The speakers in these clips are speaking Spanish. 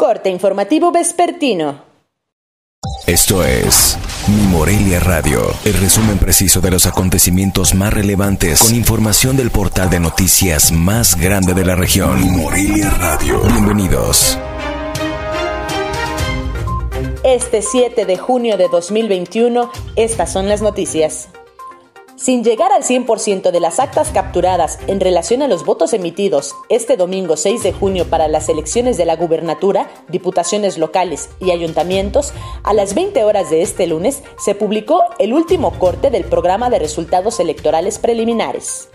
Corte informativo vespertino. Esto es Mi Morelia Radio, el resumen preciso de los acontecimientos más relevantes con información del portal de noticias más grande de la región. Mi Morelia Radio. Bienvenidos. Este 7 de junio de 2021, estas son las noticias. Sin llegar al 100% de las actas capturadas en relación a los votos emitidos este domingo 6 de junio para las elecciones de la gubernatura, diputaciones locales y ayuntamientos, a las 20 horas de este lunes se publicó el último corte del programa de resultados electorales preliminares.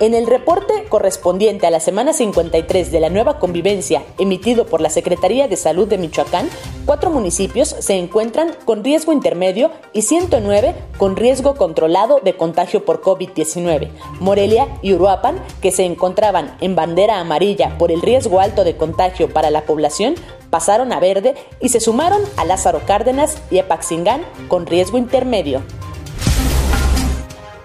En el reporte correspondiente a la semana 53 de la nueva convivencia emitido por la Secretaría de Salud de Michoacán, cuatro municipios se encuentran con riesgo intermedio y 109 con riesgo controlado de contagio por COVID-19. Morelia y Uruapan, que se encontraban en bandera amarilla por el riesgo alto de contagio para la población, pasaron a verde y se sumaron a Lázaro Cárdenas y Apaxingán con riesgo intermedio.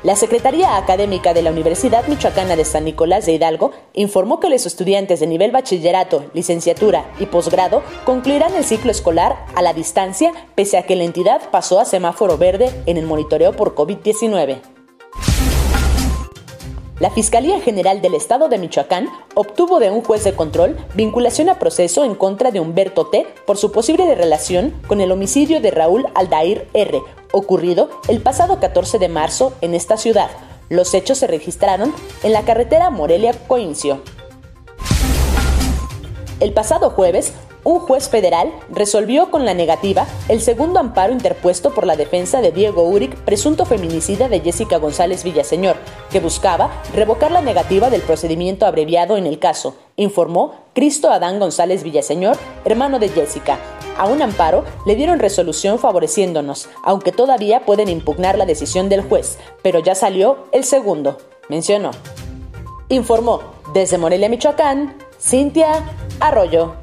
La Secretaría Académica de la Universidad Michoacana de San Nicolás de Hidalgo informó que los estudiantes de nivel bachillerato, licenciatura y posgrado concluirán el ciclo escolar a la distancia pese a que la entidad pasó a semáforo verde en el monitoreo por COVID-19. La Fiscalía General del Estado de Michoacán obtuvo de un juez de control vinculación a proceso en contra de Humberto T. por su posible relación con el homicidio de Raúl Aldair R., ocurrido el pasado 14 de marzo en esta ciudad. Los hechos se registraron en la carretera Morelia-Coincio. El pasado jueves, un juez federal resolvió con la negativa el segundo amparo interpuesto por la defensa de Diego Uric, presunto feminicida de Jessica González Villaseñor, que buscaba revocar la negativa del procedimiento abreviado en el caso, informó Cristo Adán González Villaseñor, hermano de Jessica. A un amparo le dieron resolución favoreciéndonos, aunque todavía pueden impugnar la decisión del juez, pero ya salió el segundo, mencionó. Informó desde Morelia, Michoacán, Cintia Arroyo.